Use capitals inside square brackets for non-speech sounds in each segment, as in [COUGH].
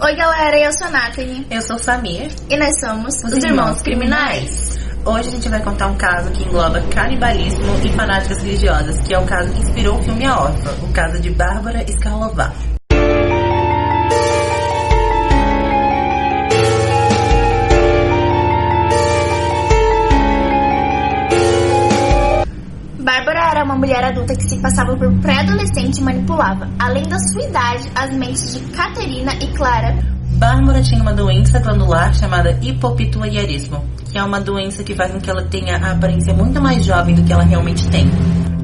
Oi, galera, eu sou a Nathalie. Eu sou Samir. E nós somos os, os Irmãos, Criminais. Hoje a gente vai contar um caso que engloba canibalismo e fanáticas religiosas, que é o caso que inspirou o filme A Órfã, o caso de Bárbara Skarlová. Mulher adulta que se passava por pré-adolescente e manipulava, além da sua idade, as mentes de Caterina e Clara. Bárbara tinha uma doença glandular chamada hipopituitarismo, que é uma doença que faz com que ela tenha a aparência muito mais jovem do que ela realmente tem.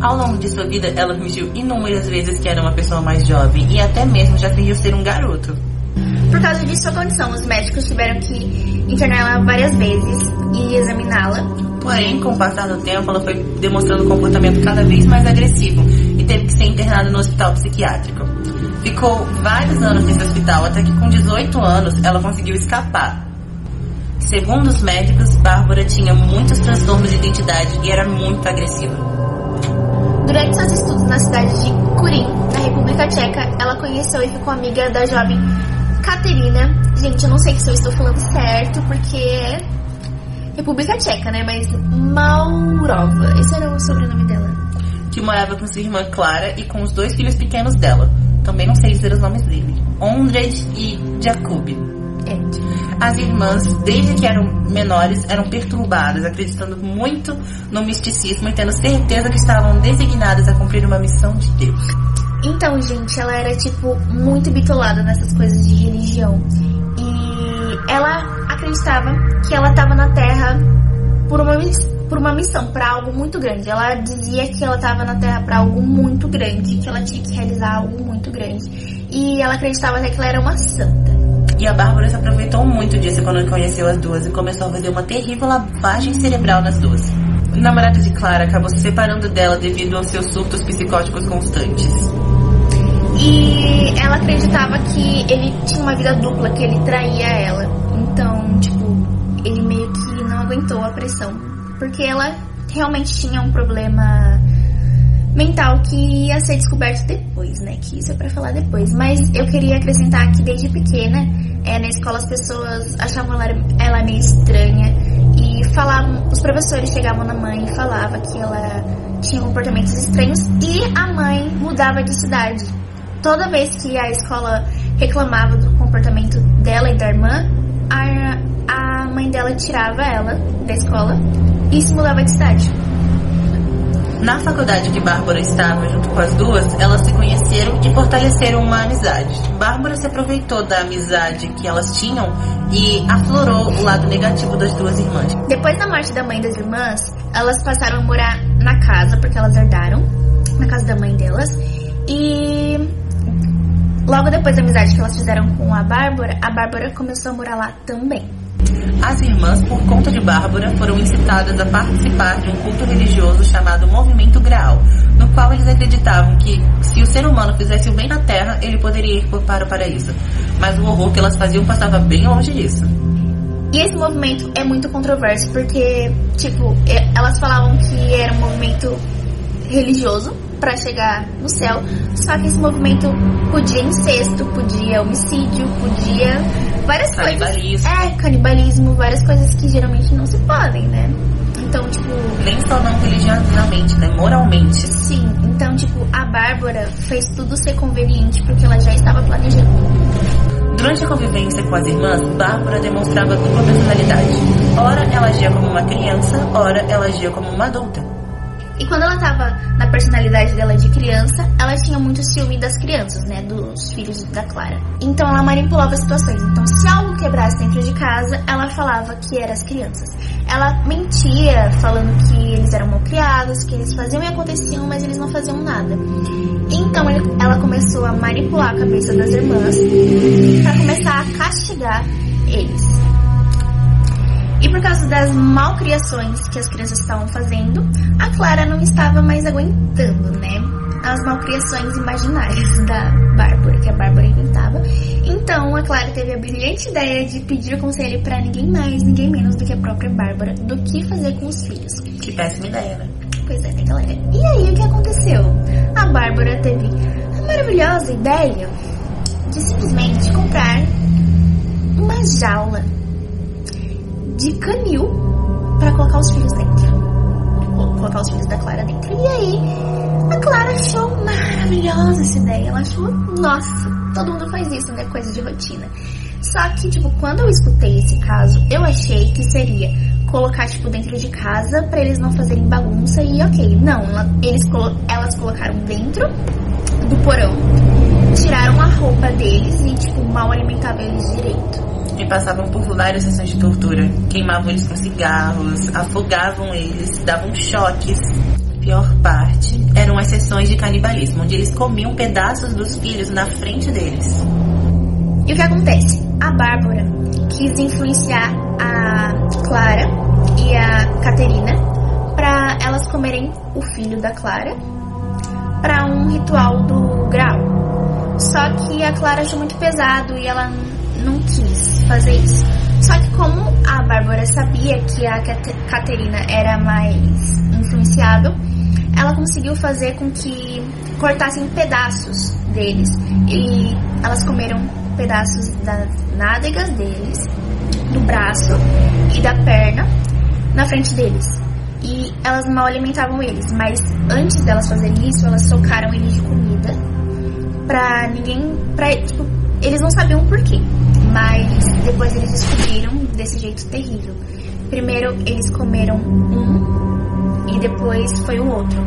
Ao longo de sua vida, ela fingiu inúmeras vezes que era uma pessoa mais jovem e até mesmo já fingiu ser um garoto. Por causa de sua condição, os médicos tiveram que interná-la várias vezes e examiná-la Porém, com o passar do tempo, ela foi demonstrando um comportamento cada vez mais agressivo e teve que ser internada no hospital psiquiátrico. Ficou vários anos nesse hospital, até que com 18 anos ela conseguiu escapar. Segundo os médicos, Bárbara tinha muitos transtornos de identidade e era muito agressiva. Durante seus estudos na cidade de Kurim, na República Tcheca, ela conheceu e ficou amiga da jovem Katerina. Gente, eu não sei se eu estou falando certo, porque República Tcheca, né? Mas Maurova. Esse era o sobrenome dela. Que morava com sua irmã Clara e com os dois filhos pequenos dela. Também não sei dizer os nomes dele. Ondred e Jacob. É. As irmãs, desde que eram menores, eram perturbadas, acreditando muito no misticismo e tendo certeza que estavam designadas a cumprir uma missão de Deus. Então, gente, ela era, tipo, muito bitolada nessas coisas de religião. E ela acreditava que ela estava na Terra por uma, por uma missão, para algo muito grande. Ela dizia que ela estava na Terra para algo muito grande, que ela tinha que realizar algo muito grande. E ela acreditava até que ela era uma santa. E a Bárbara se aproveitou muito disso quando conheceu as duas e começou a fazer uma terrível lavagem cerebral nas duas. O namorado de Clara acabou se separando dela devido aos seus surtos psicóticos constantes. E ela acreditava que ele tinha uma vida dupla, que ele traía ela. Então, aguentou a pressão. Porque ela realmente tinha um problema mental que ia ser descoberto depois, né? Que isso é pra falar depois. Mas eu queria acrescentar que desde pequena, é, na escola as pessoas achavam ela, ela meio estranha e falavam, os professores chegavam na mãe e falavam que ela tinha comportamentos estranhos e a mãe mudava de cidade toda vez que a escola reclamava do comportamento dela e da irmã, dela tirava ela da escola e se mudava de cidade. Na faculdade que Bárbara estava junto com as duas, elas se conheceram e fortaleceram uma amizade. Bárbara se aproveitou da amizade que elas tinham e aflorou o lado negativo das duas irmãs. Depois da morte da mãe das irmãs, elas passaram a morar na casa porque elas herdaram, na casa da mãe delas. E Logo depois da amizade que elas fizeram com a Bárbara, a Bárbara começou a morar lá também. As irmãs, por conta de Bárbara, foram incitadas a participar de um culto religioso chamado Movimento Graal, no qual eles acreditavam que, se o ser humano fizesse o bem na Terra, ele poderia ir para o paraíso. Mas o horror que elas faziam passava bem longe disso. E esse movimento é muito controverso, porque, tipo, elas falavam que era um movimento religioso, para chegar no céu. Só que esse movimento podia incesto, podia homicídio, podia várias canibalismo. coisas. É, canibalismo, várias coisas que geralmente não se podem, né? Então, tipo. Nem só não religiosamente, né? Moralmente. Sim, então, tipo, a Bárbara fez tudo ser conveniente porque ela já estava planejando. Durante a convivência com as irmãs, Bárbara demonstrava dupla personalidade. Ora ela agia como uma criança, ora ela agia como uma adulta. E quando ela tava na personalidade dela de criança, ela tinha muito ciúme das crianças, né? Dos filhos da Clara. Então ela manipulava situações. Então, se algo quebrasse dentro de casa, ela falava que eram as crianças. Ela mentia, falando que eles eram mal criados, que eles faziam e aconteciam, mas eles não faziam nada. Então ela começou a manipular a cabeça das irmãs para começar a castigar eles. Por causa das malcriações que as crianças estavam fazendo, a Clara não estava mais aguentando, né? As malcriações imaginárias da Bárbara, que a Bárbara inventava. Então a Clara teve a brilhante ideia de pedir conselho para ninguém mais, ninguém menos do que a própria Bárbara, do que fazer com os filhos. Que péssima ideia, né? Pois é, né, galera? E aí o que aconteceu? A Bárbara teve a maravilhosa ideia de simplesmente comprar de canil para colocar os filhos dentro. Colocar os filhos da Clara dentro. E aí, a Clara achou maravilhosa essa ideia. Ela achou, nossa, todo mundo faz isso, né? Coisa de rotina. Só que, tipo, quando eu escutei esse caso, eu achei que seria colocar, tipo, dentro de casa para eles não fazerem bagunça e ok. Não, eles, elas colocaram dentro do porão, tiraram a roupa deles e, tipo, mal alimentavam eles direito. E passavam por várias sessões de tortura. Queimavam eles com cigarros, afogavam eles, davam choques. Pior parte eram as sessões de canibalismo, onde eles comiam pedaços dos filhos na frente deles. E o que acontece? A Bárbara quis influenciar a Clara e a Caterina para elas comerem o filho da Clara para um ritual do grau. Só que a Clara achou muito pesado e ela não quis fazer isso. Só que como a Bárbara sabia que a Caterina era mais influenciável, ela conseguiu fazer com que cortassem pedaços deles. E elas comeram pedaços das nádegas deles, do braço e da perna na frente deles. E elas mal alimentavam eles, mas antes delas fazerem isso, elas socaram eles de comida pra ninguém. Pra, tipo, eles não sabiam o porquê, mas depois eles descobriram desse jeito terrível. Primeiro eles comeram um e depois foi o outro.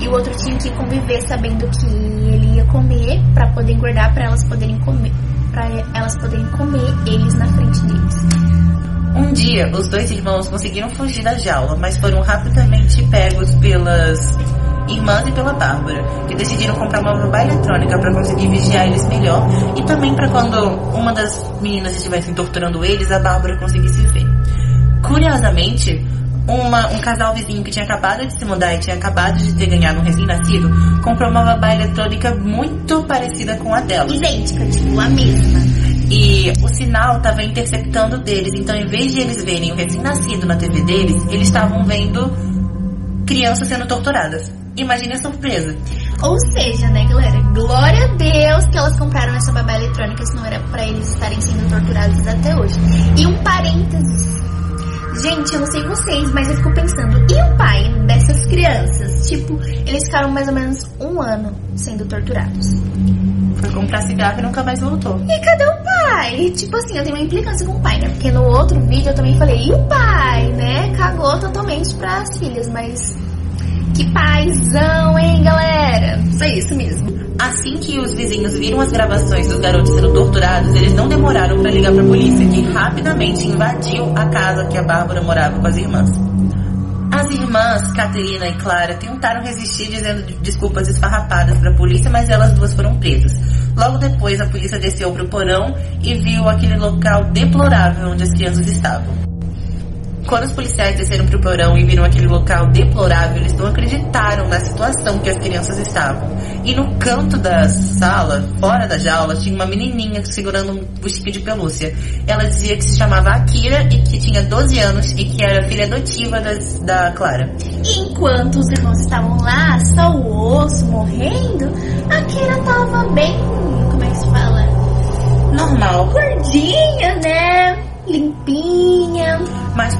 E o outro tinha que conviver sabendo que ele ia comer para poder engordar para elas poderem comer, para elas poderem comer eles na frente deles. Um dia, os dois irmãos conseguiram fugir da jaula, mas foram rapidamente pegos pelas irmãs e pela Bárbara, que decidiram comprar uma babá eletrônica para conseguir vigiar eles melhor e também para quando uma das meninas estivesse torturando eles, a Bárbara conseguisse ver. Curiosamente, uma, um casal vizinho que tinha acabado de se mudar e tinha acabado de ter ganhado um recém-nascido, comprou uma babá eletrônica muito parecida com a dela. Idêntica, tipo, a mesma. E o sinal estava interceptando deles, então em vez de eles verem o recém-nascido na TV deles, eles estavam vendo crianças sendo torturadas. Imagine a surpresa. Ou seja, né, galera? Glória a Deus que elas compraram essa babá eletrônica, senão era para eles estarem sendo torturados até hoje. E um parênteses. Gente, eu não sei vocês, mas eu fico pensando, e o pai dessas crianças? Tipo, eles ficaram mais ou menos um ano sendo torturados. Foi comprar cigarro e nunca mais voltou. E cadê o pai? Tipo assim, eu tenho uma implicância com o pai, né? Porque no outro vídeo eu também falei, e o pai, né? Cagou totalmente pras filhas, mas que paizão, hein, galera? Foi isso mesmo. Assim que os vizinhos viram as gravações dos garotos sendo torturados, eles não demoraram para ligar para a polícia, que rapidamente invadiu a casa que a Bárbara morava com as irmãs. As irmãs, Caterina e Clara, tentaram resistir dizendo desculpas esfarrapadas para a polícia, mas elas duas foram presas. Logo depois, a polícia desceu para o porão e viu aquele local deplorável onde as crianças estavam. Quando os policiais desceram pro porão e viram aquele local deplorável, eles não acreditaram na situação que as crianças estavam. E no canto da sala, fora da jaula, tinha uma menininha segurando um buchinho de pelúcia. Ela dizia que se chamava Akira e que tinha 12 anos e que era filha adotiva da Clara. Enquanto os irmãos estavam lá, só o osso morrendo, Akira tava bem, como é que se fala? Normal. Gordinha, né?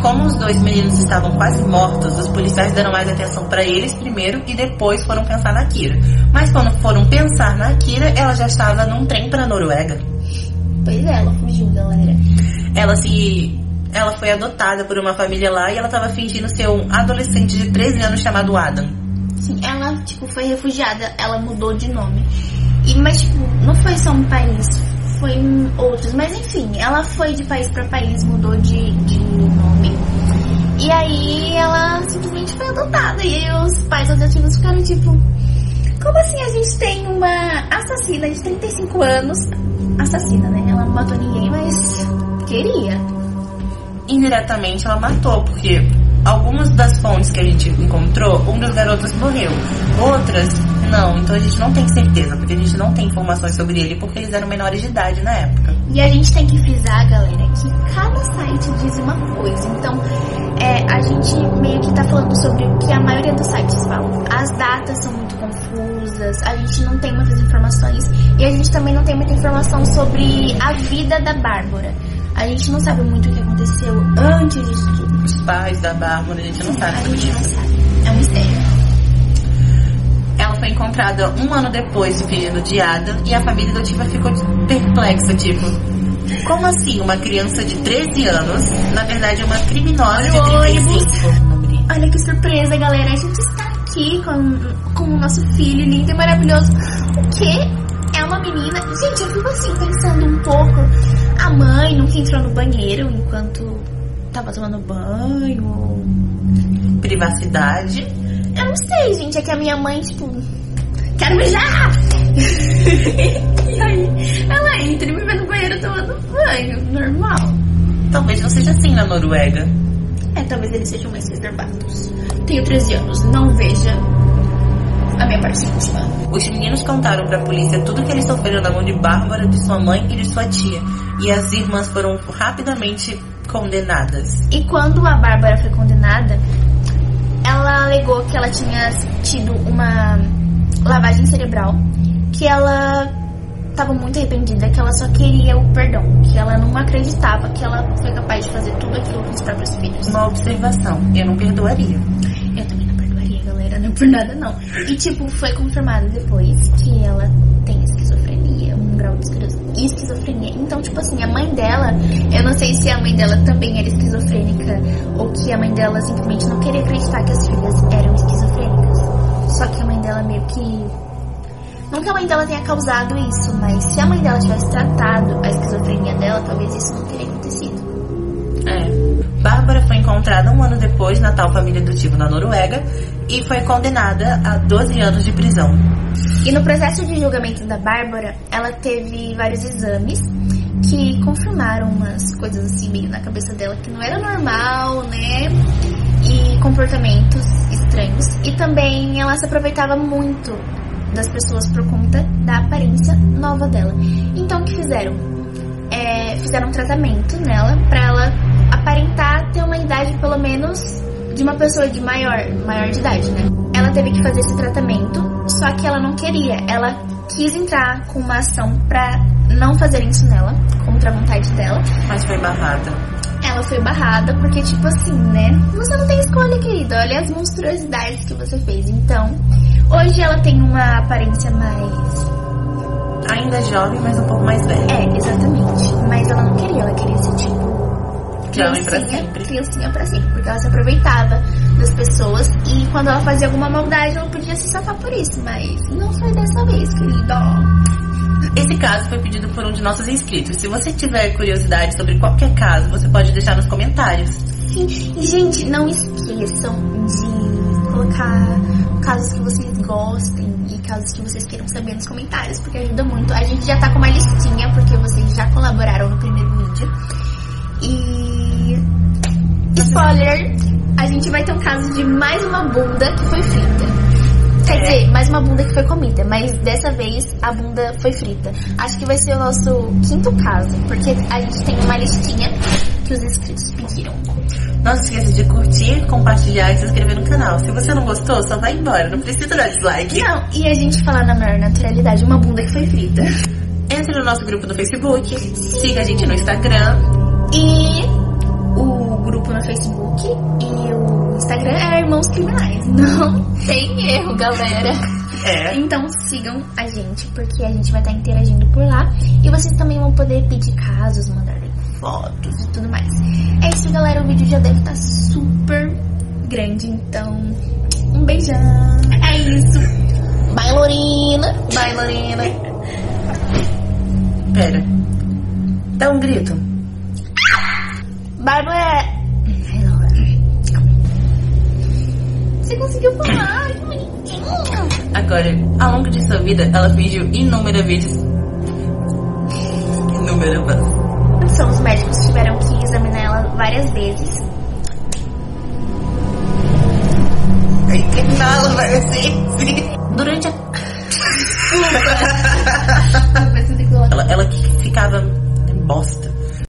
Como os dois meninos estavam quase mortos, os policiais deram mais atenção para eles primeiro e depois foram pensar na Kira. Mas quando foram pensar na Kira, ela já estava num trem para Noruega. Pois é, ela fugiu, galera. Ela se ela foi adotada por uma família lá e ela estava fingindo ser um adolescente de 13 anos chamado Adam. Sim, ela tipo foi refugiada, ela mudou de nome. E mas tipo, não foi só um país, outros. Mas enfim, ela foi de país para país, mudou de, de nome. E aí ela simplesmente foi adotada. E os pais adotivos ficaram tipo. Como assim a gente tem uma assassina de 35 anos? Assassina, né? Ela não matou ninguém, mas queria. Indiretamente ela matou, porque algumas das fontes que a gente encontrou, um dos garotos morreu. Outras não, então a gente não tem certeza, porque a gente não tem informações sobre ele, porque eles eram menores de idade na época. E a gente tem que frisar, galera, que cada site diz uma coisa. Então, é, a gente meio que tá falando sobre o que a maioria dos sites falam. As datas são muito confusas, a gente não tem muitas informações e a gente também não tem muita informação sobre a vida da Bárbara. A gente não sabe muito o que aconteceu antes disso tudo. Os pais da Bárbara, a gente não sabe A gente não sabe. É um mistério. Foi encontrada um ano depois pedindo diada e a família adotiva ficou perplexa, tipo, como assim uma criança de 13 anos, na verdade é uma criminosa de Olha o 35? Olha que surpresa, galera. A gente está aqui com, com o nosso filho lindo e maravilhoso. O quê? É uma menina? Gente, eu fico assim, pensando um pouco. A mãe nunca entrou no banheiro enquanto tava tomando banho. Privacidade. Eu não sei, gente. É que a minha mãe, tipo, quero beijar! [LAUGHS] e aí, ela entra e me vê no banheiro tomando banho. Normal. Talvez não seja assim na Noruega. É, talvez eles sejam mais reservados. Tenho 13 anos, não veja a minha parte íntima. Os meninos contaram pra polícia tudo que eles sofreram na mão de Bárbara, de sua mãe e de sua tia. E as irmãs foram rapidamente condenadas. E quando a Bárbara foi condenada, que ela tinha tido uma lavagem cerebral, que ela estava muito arrependida, que ela só queria o perdão, que ela não acreditava que ela foi capaz de fazer tudo aquilo com os próprios filhos. Uma observação, eu não perdoaria. Eu também não perdoaria, galera, não é por nada não. E tipo, foi confirmado depois que ela grau esquizofrenia. Então, tipo assim, a mãe dela, eu não sei se a mãe dela também era esquizofrênica ou que a mãe dela simplesmente não queria acreditar que as filhas eram esquizofrênicas. Só que a mãe dela meio que não que a mãe dela tenha causado isso, mas se a mãe dela tivesse tratado a esquizofrenia dela, talvez isso não teria acontecido. É. Bárbara foi encontrada um ano depois na tal família adotiva na Noruega e foi condenada a 12 anos de prisão. E no processo de julgamento da Bárbara, ela teve vários exames que confirmaram umas coisas assim meio na cabeça dela que não era normal, né? E comportamentos estranhos. E também ela se aproveitava muito das pessoas por conta da aparência nova dela. Então o que fizeram? É, fizeram um tratamento nela pra ela aparentar ter uma idade pelo menos de uma pessoa de maior, maior de idade, né? Ela teve que fazer esse tratamento, só que ela não queria. Ela quis entrar com uma ação pra não fazerem isso nela, contra a vontade dela. Mas foi barrada. Ela foi barrada porque, tipo assim, né? Você não tem escolha, querida. Olha as monstruosidades que você fez. Então, hoje ela tem uma aparência mais. Ainda jovem, mas um pouco mais velha. É, exatamente. Mas ela não queria, ela queria ser tipo. Jovem pra sempre. Criancinha pra sempre, porque ela se aproveitava das pessoas e quando ela fazia alguma maldade ela podia se safar por isso, mas não foi dessa vez, querida. Esse caso foi pedido por um de nossos inscritos. Se você tiver curiosidade sobre qualquer caso, você pode deixar nos comentários. Sim, e gente, não esqueçam de colocar casos que vocês gostem e casos que vocês queiram saber nos comentários, porque ajuda muito. A gente já tá com uma listinha, porque vocês já colaboraram no primeiro vídeo. E. Spoiler! A gente vai ter um caso de mais uma bunda que foi frita. Quer dizer, mais uma bunda que foi comida, mas dessa vez a bunda foi frita. Acho que vai ser o nosso quinto caso, porque a gente tem uma listinha que os inscritos pediram. Não se esqueça de curtir, compartilhar e se inscrever no canal. Se você não gostou, só vai embora. Não precisa dar dislike. Não, e a gente falar na maior naturalidade, uma bunda que foi frita. Entre no nosso grupo no Facebook, siga a gente no Instagram. E grupo no Facebook e o Instagram é Irmãos Criminais. [LAUGHS] Não tem erro, galera. É. Então sigam a gente, porque a gente vai estar interagindo por lá. E vocês também vão poder pedir casos, mandar fotos e tudo mais. É isso, galera. O vídeo já deve estar super grande, então um beijão. É isso. Bye, Lorena. Bye, Lorena. Pera. Dá um grito. Bárbara. Conseguiu falar, que bonitinho. Agora, ao longo de sua vida, ela fingiu inúmeras vezes. Inúmeras. São os médicos que tiveram que examinar ela várias vezes. Aí que fala, vai assim. Durante a. [LAUGHS] Ela, ela que ficava bosta.